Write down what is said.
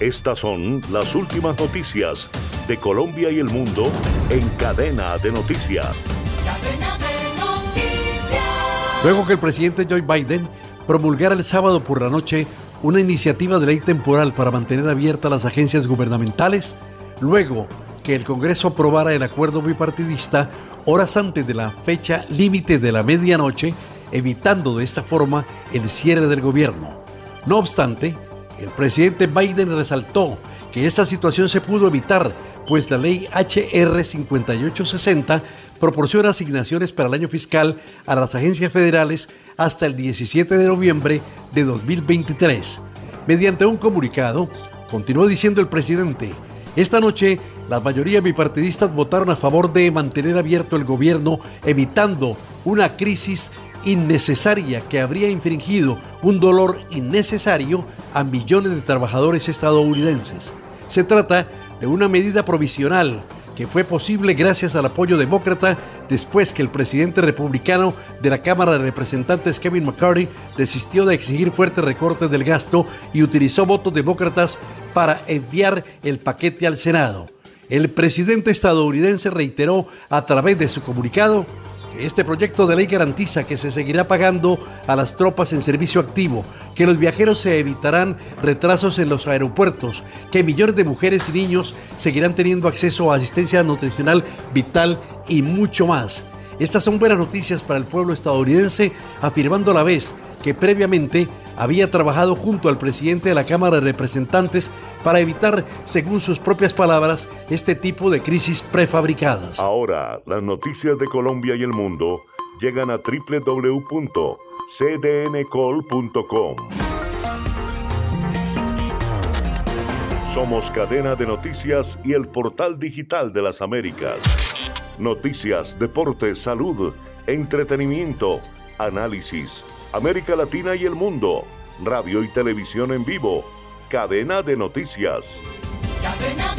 Estas son las últimas noticias de Colombia y el mundo en cadena de noticias. Luego que el presidente Joe Biden promulgara el sábado por la noche una iniciativa de ley temporal para mantener abiertas las agencias gubernamentales, luego que el Congreso aprobara el acuerdo bipartidista horas antes de la fecha límite de la medianoche, evitando de esta forma el cierre del gobierno. No obstante, el presidente Biden resaltó que esta situación se pudo evitar, pues la ley HR 5860 proporciona asignaciones para el año fiscal a las agencias federales hasta el 17 de noviembre de 2023. Mediante un comunicado, continuó diciendo el presidente, esta noche las mayorías bipartidistas votaron a favor de mantener abierto el gobierno, evitando una crisis innecesaria que habría infringido un dolor innecesario a millones de trabajadores estadounidenses. Se trata de una medida provisional que fue posible gracias al apoyo demócrata después que el presidente republicano de la Cámara de Representantes Kevin McCarthy desistió de exigir fuertes recortes del gasto y utilizó votos demócratas para enviar el paquete al Senado. El presidente estadounidense reiteró a través de su comunicado este proyecto de ley garantiza que se seguirá pagando a las tropas en servicio activo, que los viajeros se evitarán retrasos en los aeropuertos, que millones de mujeres y niños seguirán teniendo acceso a asistencia nutricional vital y mucho más. Estas son buenas noticias para el pueblo estadounidense, afirmando a la vez que previamente había trabajado junto al presidente de la Cámara de Representantes para evitar, según sus propias palabras, este tipo de crisis prefabricadas. Ahora, las noticias de Colombia y el mundo llegan a www.cdncol.com. Somos cadena de noticias y el portal digital de las Américas. Noticias, deportes, salud, entretenimiento, análisis América Latina y el mundo, radio y televisión en vivo, cadena de noticias. Cadena